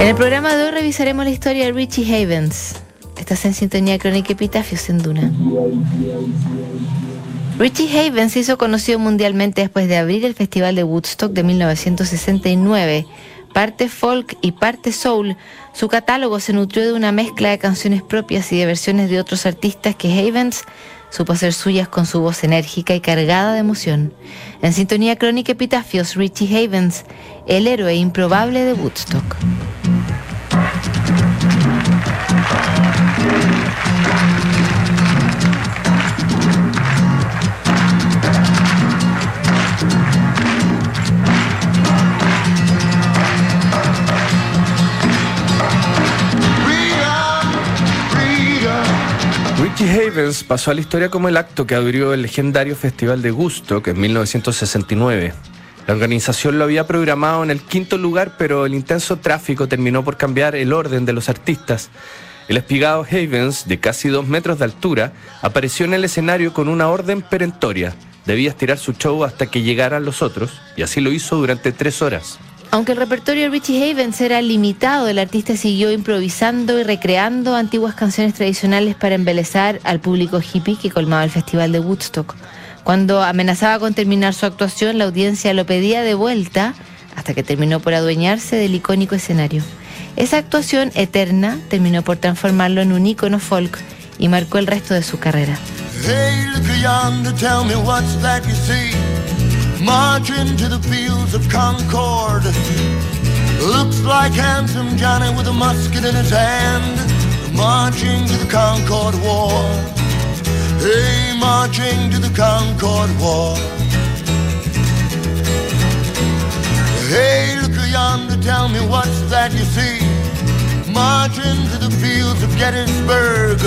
En el programa de hoy revisaremos la historia de Richie Havens. Estás en sintonía crónica Epitafios en Duna. Richie Havens se hizo conocido mundialmente después de abrir el Festival de Woodstock de 1969. Parte folk y parte soul, su catálogo se nutrió de una mezcla de canciones propias y de versiones de otros artistas que Havens supo hacer suyas con su voz enérgica y cargada de emoción. En sintonía crónica Epitafios, Richie Havens, el héroe improbable de Woodstock. Havens pasó a la historia como el acto que abrió el legendario Festival de Gusto, que en 1969. La organización lo había programado en el quinto lugar, pero el intenso tráfico terminó por cambiar el orden de los artistas. El espigado Havens, de casi dos metros de altura, apareció en el escenario con una orden perentoria. Debía estirar su show hasta que llegaran los otros, y así lo hizo durante tres horas. Aunque el repertorio de Richie Havens era limitado, el artista siguió improvisando y recreando antiguas canciones tradicionales para embelezar al público hippie que colmaba el Festival de Woodstock. Cuando amenazaba con terminar su actuación, la audiencia lo pedía de vuelta hasta que terminó por adueñarse del icónico escenario. Esa actuación eterna terminó por transformarlo en un ícono folk y marcó el resto de su carrera. Marching to the fields of Concord. Looks like handsome Johnny with a musket in his hand, marching to the Concord War. Hey, marching to the Concord War. Hey, look yonder, tell me what's that you see? Marching to the fields of Gettysburg.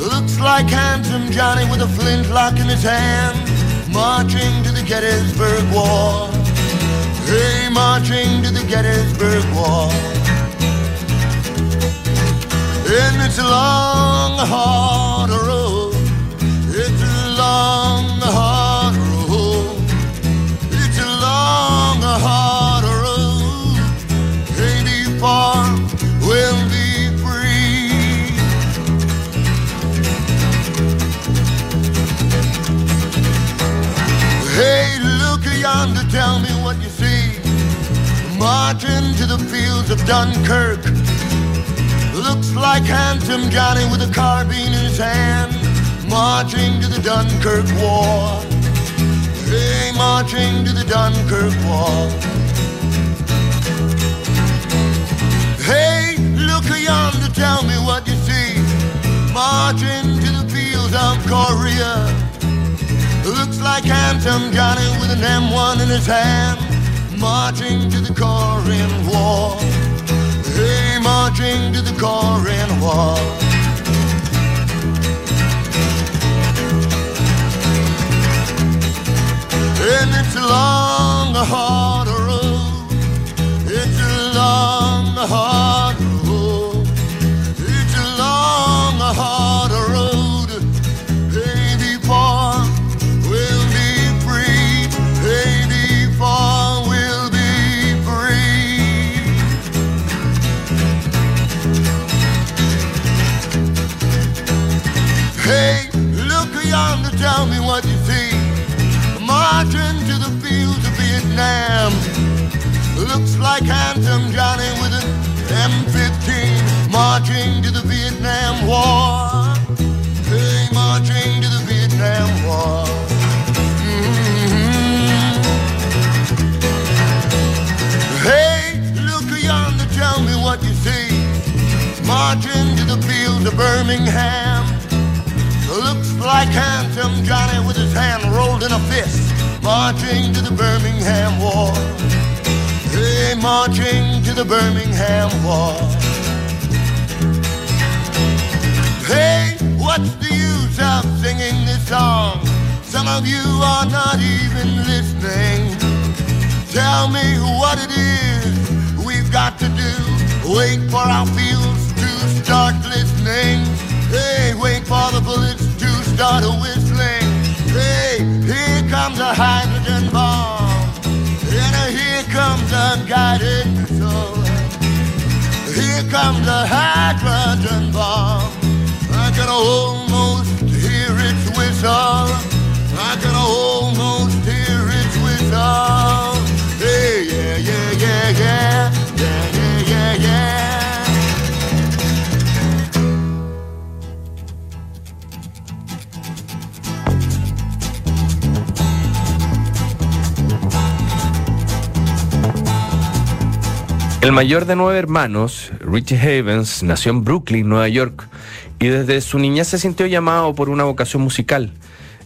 Looks like handsome Johnny with a flintlock in his hand marching to the Gettysburg War. Hey, marching to the Gettysburg War. And it's a long, hard tell me what you see. Marching to the fields of Dunkirk. Looks like handsome Johnny with a carbine in his hand. Marching to the Dunkirk War. Hey, marching to the Dunkirk War. Like handsome Johnny with an M1 in his hand, marching to the Korean War. Hey, marching to the Korean War. And it's a long, hard road. It's a long, Hey, look yonder, tell me what you see. Marching to the fields of Vietnam. Looks like handsome Johnny with an M15 marching to the Vietnam War. Hey, marching to the Vietnam War. Mhm. Hey, look yonder, tell me what you see. Marching to the fields of Birmingham. Looks like handsome Johnny with his hand rolled in a fist, marching to the Birmingham War. Hey, marching to the Birmingham Wall. Hey, what's the use of singing this song? Some of you are not even listening. Tell me what it is we've got to do. Wait for our fields to start listening. Hey, wait for the bullets start whistling. Hey, here comes a hydrogen bomb. And here comes a guided missile. Here comes a hydrogen bomb. I can almost hear its whistle. I can almost El mayor de nueve hermanos, Richie Havens, nació en Brooklyn, Nueva York, y desde su niñez se sintió llamado por una vocación musical.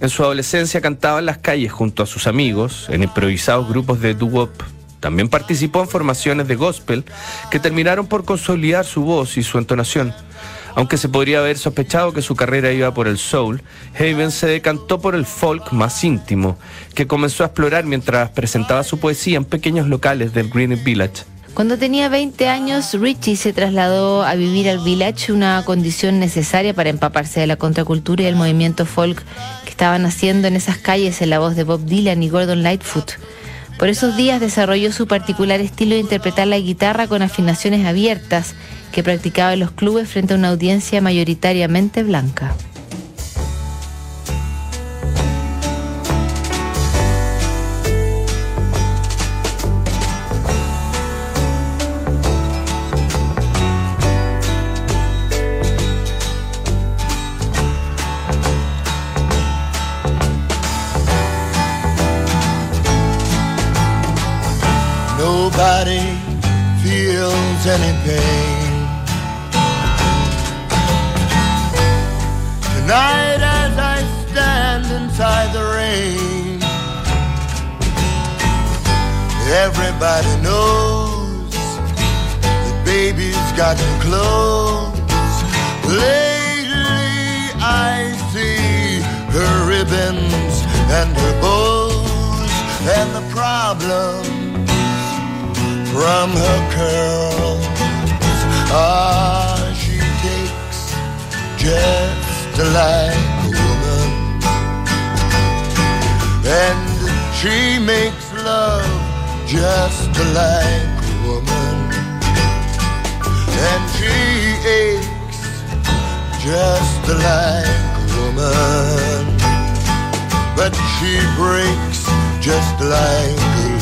En su adolescencia cantaba en las calles junto a sus amigos, en improvisados grupos de doo-wop. También participó en formaciones de gospel que terminaron por consolidar su voz y su entonación. Aunque se podría haber sospechado que su carrera iba por el soul, Havens se decantó por el folk más íntimo, que comenzó a explorar mientras presentaba su poesía en pequeños locales del Greenwich Village. Cuando tenía 20 años, Richie se trasladó a vivir al village, una condición necesaria para empaparse de la contracultura y el movimiento folk que estaban haciendo en esas calles en la voz de Bob Dylan y Gordon Lightfoot. Por esos días desarrolló su particular estilo de interpretar la guitarra con afinaciones abiertas que practicaba en los clubes frente a una audiencia mayoritariamente blanca. Nobody feels any pain. Tonight, as I stand inside the rain, everybody knows that baby's got new clothes. Lately, I see her ribbons and her bows, and the problem from her curls. Ah, she takes just like a woman, and she makes love just like a woman, and she aches just like a woman, but she breaks just like a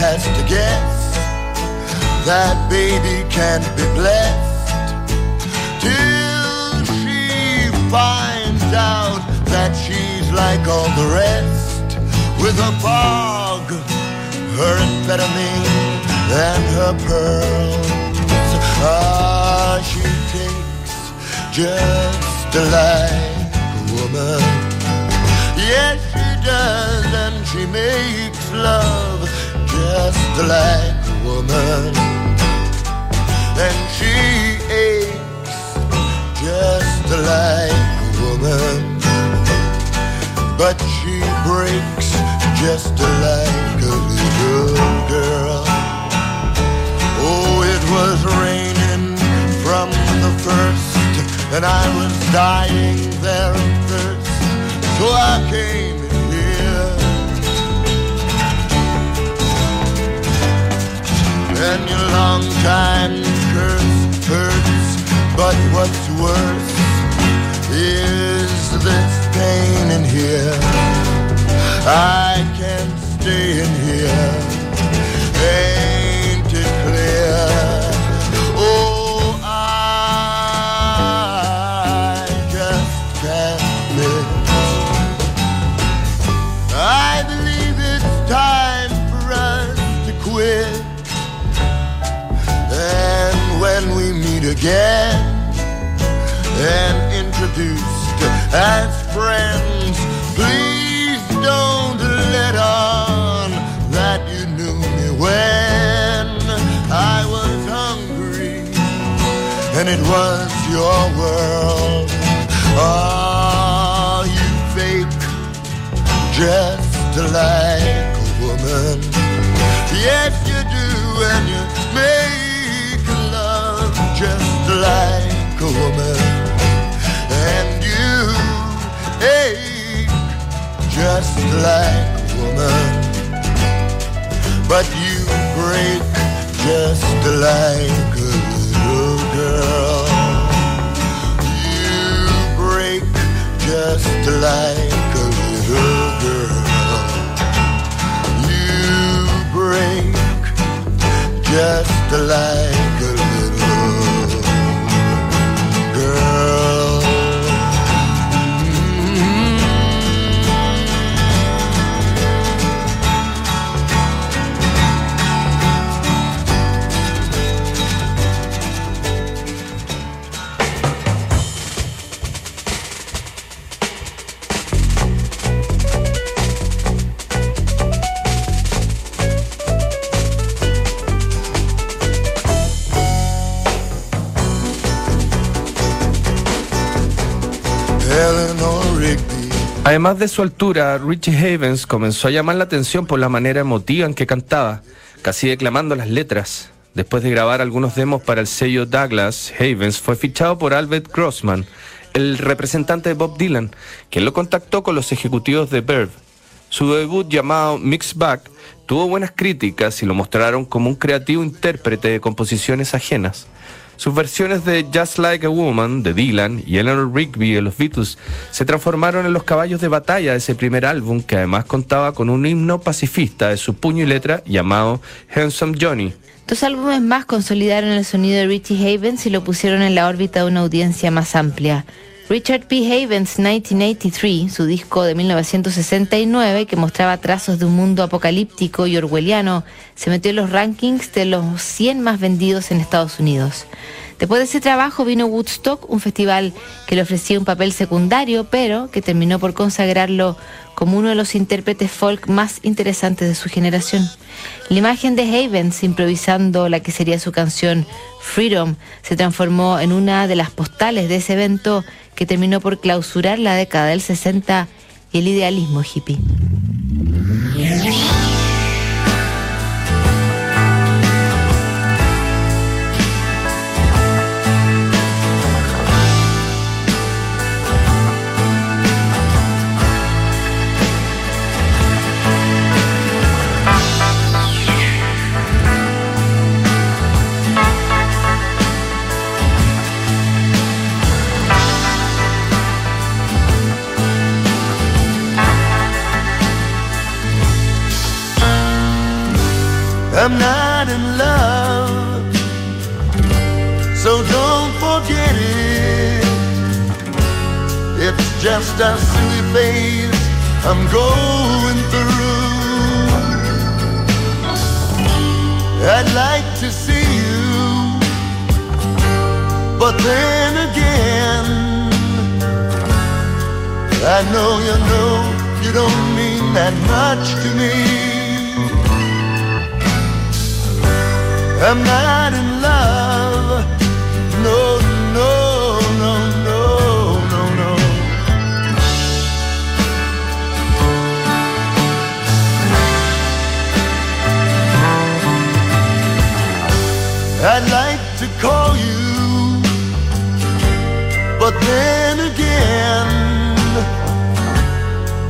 has to guess that baby can't be blessed till she finds out that she's like all the rest with her fog, her amphetamine, and her pearls. Ah, she takes just like a woman. Yes, she does, and she makes love just like a woman. And she aches just like a woman. But she breaks just like a little girl. Oh, it was raining from the first, and I was dying there of thirst. So I came And your long time curse hurts, but what's worse is this pain in here. I can't stay in here. Ain't again and introduced as friends. Please don't let on that you knew me when I was hungry and it was your world. Ah, you fake just like a woman. Yes, you do, and you just like a woman. And you ache just like a woman. But you break just like a little girl. You break just like a little girl. You break just like Además de su altura, Richie Havens comenzó a llamar la atención por la manera emotiva en que cantaba, casi declamando las letras. Después de grabar algunos demos para el sello Douglas, Havens fue fichado por Albert Grossman, el representante de Bob Dylan, quien lo contactó con los ejecutivos de Verve. Su debut llamado Mixed Back tuvo buenas críticas y lo mostraron como un creativo intérprete de composiciones ajenas. Sus versiones de Just Like a Woman de Dylan y Eleanor Rigby de los Beatles se transformaron en los caballos de batalla de ese primer álbum que además contaba con un himno pacifista de su puño y letra llamado Handsome Johnny. Dos álbumes más consolidaron el sonido de Richie Havens y lo pusieron en la órbita de una audiencia más amplia. Richard P. Havens 1983, su disco de 1969 que mostraba trazos de un mundo apocalíptico y orwelliano, se metió en los rankings de los 100 más vendidos en Estados Unidos. Después de ese trabajo vino Woodstock, un festival que le ofrecía un papel secundario, pero que terminó por consagrarlo como uno de los intérpretes folk más interesantes de su generación. La imagen de Havens improvisando la que sería su canción Freedom se transformó en una de las postales de ese evento que terminó por clausurar la década del 60 y el idealismo hippie. Just a silly phase I'm going through. I'd like to see you, but then again, I know you know you don't mean that much to me. I'm not in love. No, I'd like to call you, but then again,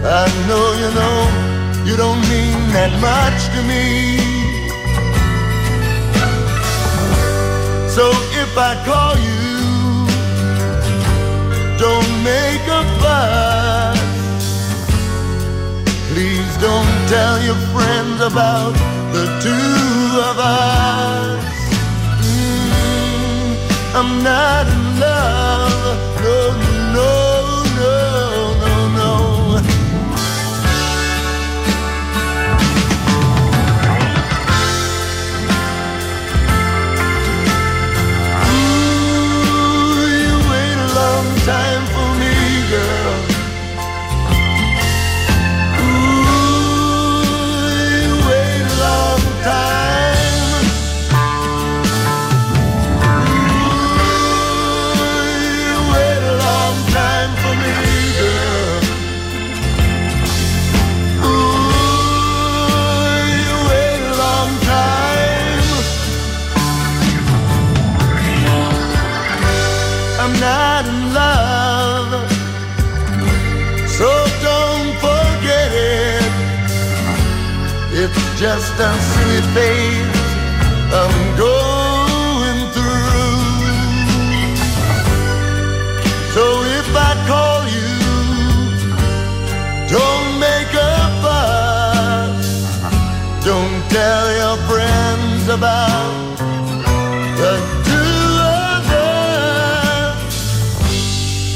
I know you know you don't mean that much to me. So if I call you, don't make a fuss. Please don't tell your friends about the two of us. I'm not in love. Just a silly phase I'm going through. So if I call you, don't make a fuss. Don't tell your friends about the two of us.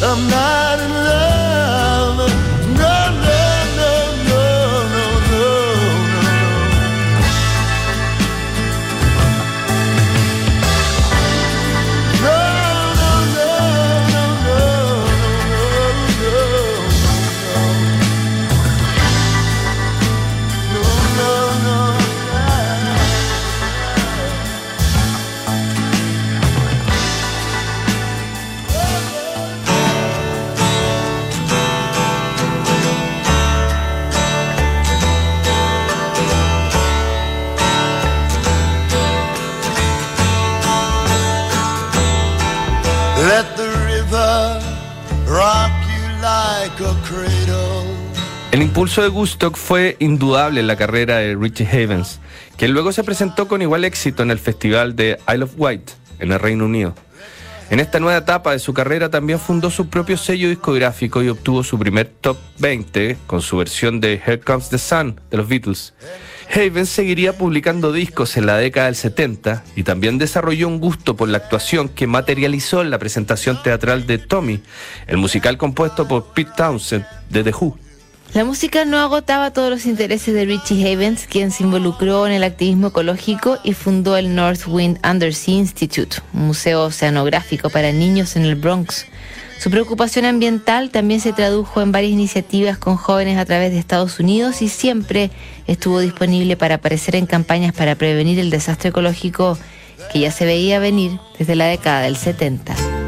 I'm not impulso de Gustock fue indudable en la carrera de Richie Havens, que luego se presentó con igual éxito en el festival de Isle of Wight, en el Reino Unido. En esta nueva etapa de su carrera también fundó su propio sello discográfico y obtuvo su primer top 20 con su versión de Here Comes the Sun de los Beatles. Havens seguiría publicando discos en la década del 70 y también desarrolló un gusto por la actuación que materializó en la presentación teatral de Tommy, el musical compuesto por Pete Townsend de The Who. La música no agotaba todos los intereses de Richie Havens, quien se involucró en el activismo ecológico y fundó el North Wind Undersea Institute, un museo oceanográfico para niños en el Bronx. Su preocupación ambiental también se tradujo en varias iniciativas con jóvenes a través de Estados Unidos y siempre estuvo disponible para aparecer en campañas para prevenir el desastre ecológico que ya se veía venir desde la década del 70.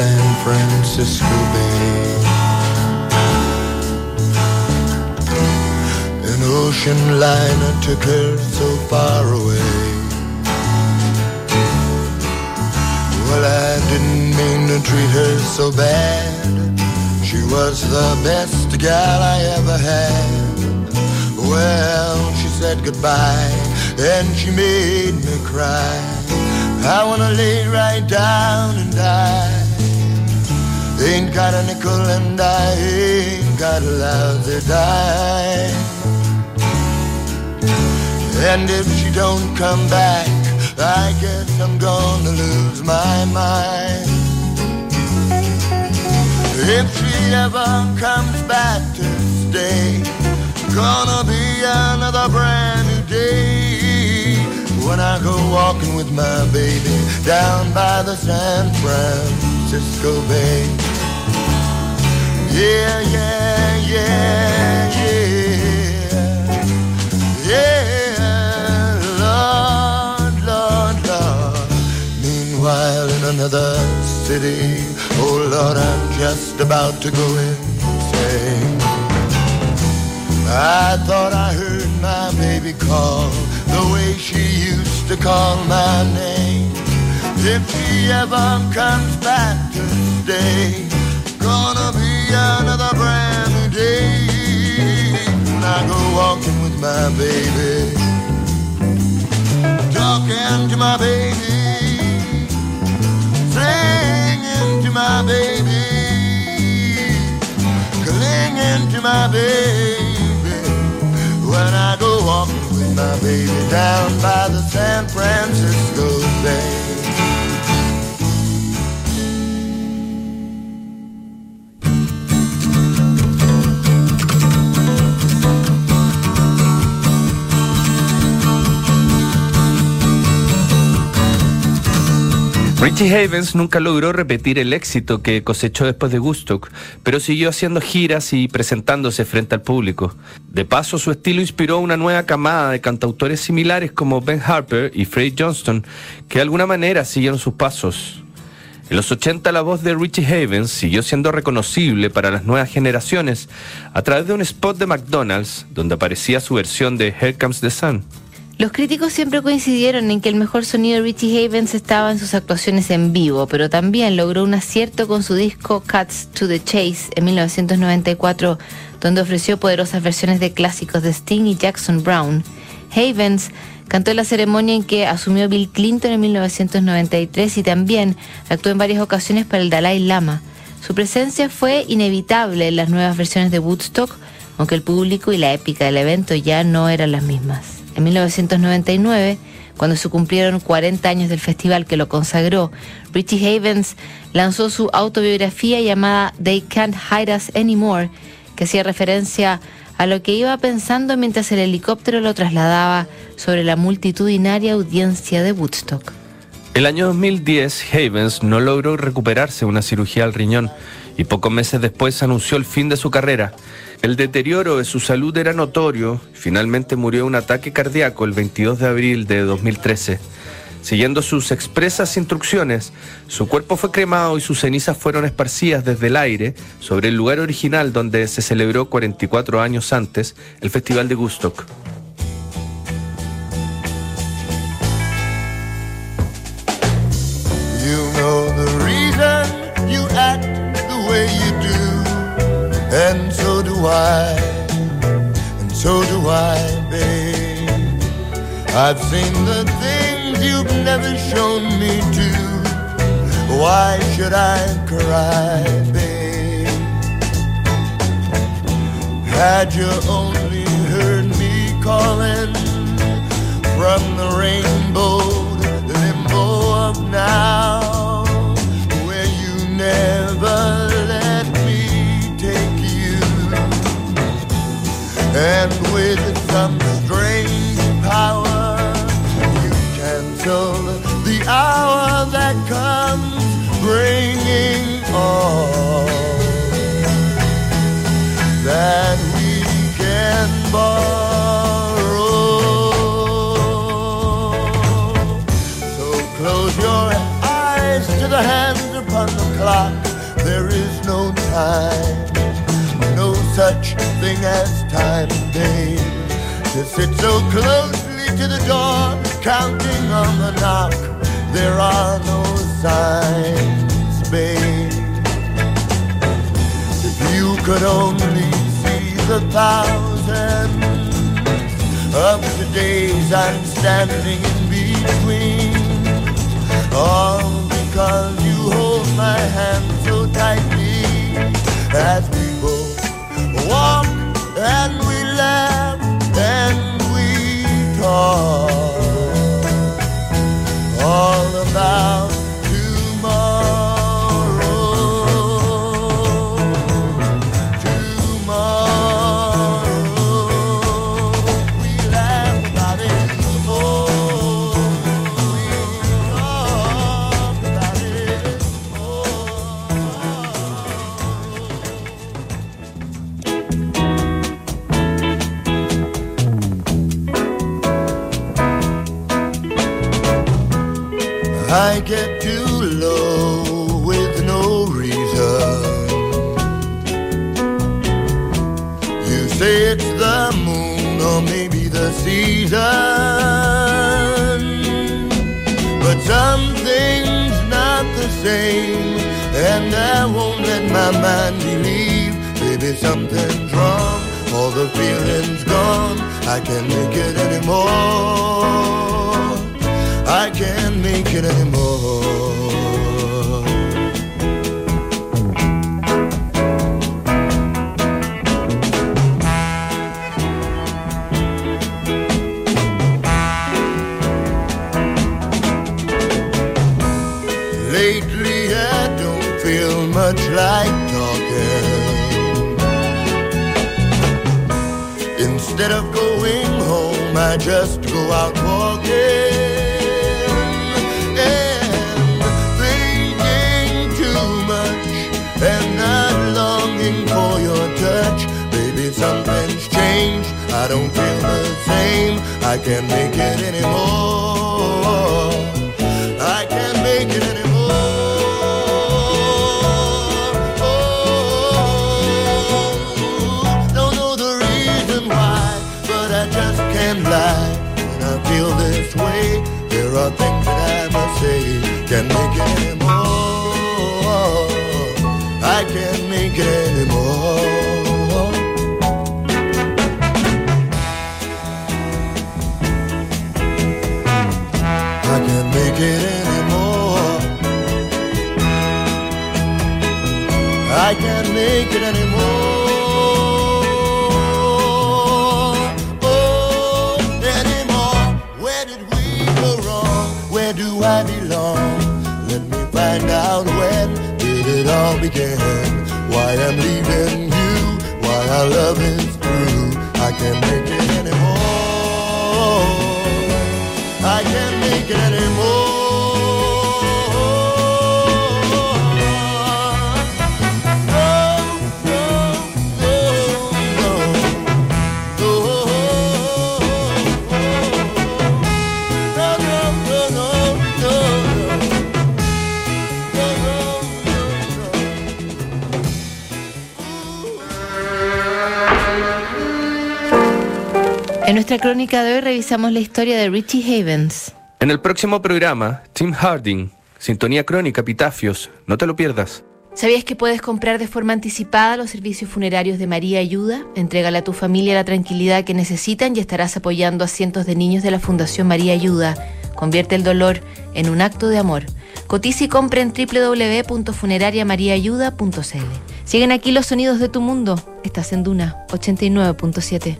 San Francisco Bay. An ocean liner took her so far away. Well, I didn't mean to treat her so bad. She was the best gal I ever had. Well, she said goodbye and she made me cry. I wanna lay right down and die. Ain't got a nickel and I ain't got a lousy dime. And if she don't come back, I guess I'm gonna lose my mind. If she ever comes back to stay, gonna be another brand new day when I go walking with my baby down by the San Francisco Bay. Yeah, yeah, yeah, yeah. Yeah, Lord, Lord, Lord. Meanwhile, in another city, oh Lord, I'm just about to go insane. I thought I heard my baby call the way she used to call my name. If she ever comes back to stay, gonna another brand new day. When I go walking with my baby, talking to my baby, singing to my baby, clinging to my baby. When I go walking with my baby down by the San Francisco Bay. Richie Havens nunca logró repetir el éxito que cosechó después de Woodstock, pero siguió haciendo giras y presentándose frente al público. De paso, su estilo inspiró una nueva camada de cantautores similares como Ben Harper y Freddie Johnston, que de alguna manera siguieron sus pasos. En los 80 la voz de Richie Havens siguió siendo reconocible para las nuevas generaciones a través de un spot de McDonald's donde aparecía su versión de Here Comes the Sun. Los críticos siempre coincidieron en que el mejor sonido de Richie Havens estaba en sus actuaciones en vivo, pero también logró un acierto con su disco Cuts to the Chase en 1994, donde ofreció poderosas versiones de clásicos de Sting y Jackson Brown. Havens cantó en la ceremonia en que asumió Bill Clinton en 1993 y también actuó en varias ocasiones para el Dalai Lama. Su presencia fue inevitable en las nuevas versiones de Woodstock, aunque el público y la épica del evento ya no eran las mismas. En 1999, cuando se cumplieron 40 años del festival que lo consagró, Richie Havens lanzó su autobiografía llamada They Can't Hide Us Anymore, que hacía referencia a lo que iba pensando mientras el helicóptero lo trasladaba sobre la multitudinaria audiencia de Woodstock. El año 2010, Havens no logró recuperarse una cirugía al riñón y pocos meses después anunció el fin de su carrera. El deterioro de su salud era notorio. Finalmente murió de un ataque cardíaco el 22 de abril de 2013. Siguiendo sus expresas instrucciones, su cuerpo fue cremado y sus cenizas fueron esparcidas desde el aire sobre el lugar original donde se celebró 44 años antes el Festival de Woodstock. Do I, and so do I, babe. I've seen the things you've never shown me to. Why should I cry, babe? Had you only heard me calling from the rainbow to limbo of now, where you never and with some strange power, you cancel the hour that comes bringing all that we can borrow. So close your eyes to the hands upon the clock. There is no time, such thing as time, babe. To sit so closely to the door, counting on the knock. There are no signs, babe. If you could only see the thousands of the days I'm standing in between, all because you hold my hand so tightly as walk and we laugh and we talk all about just go out walking and thinking too much and not longing for your touch. Baby, something's changed. I don't feel the same. I can't make it anymore. I feel this way, there are things that I must say. Can't make it anymore. I can't make it anymore. I can't make it anymore. I can't make it anymore. Our love is through. I can't make it anymore. I can't make it anymore. Nuestra crónica de hoy revisamos la historia de Richie Havens. En el próximo programa, Tim Harding, Sintonía Crónica, Epitafios, no te lo pierdas. ¿Sabías que puedes comprar de forma anticipada los servicios funerarios de María Ayuda? Entrégale a tu familia la tranquilidad que necesitan y estarás apoyando a cientos de niños de la Fundación María Ayuda. Convierte el dolor en un acto de amor. Cotiza y compra en www.funerariamariaayuda.cl. Siguen aquí los sonidos de tu mundo. Estás en Duna 89.7.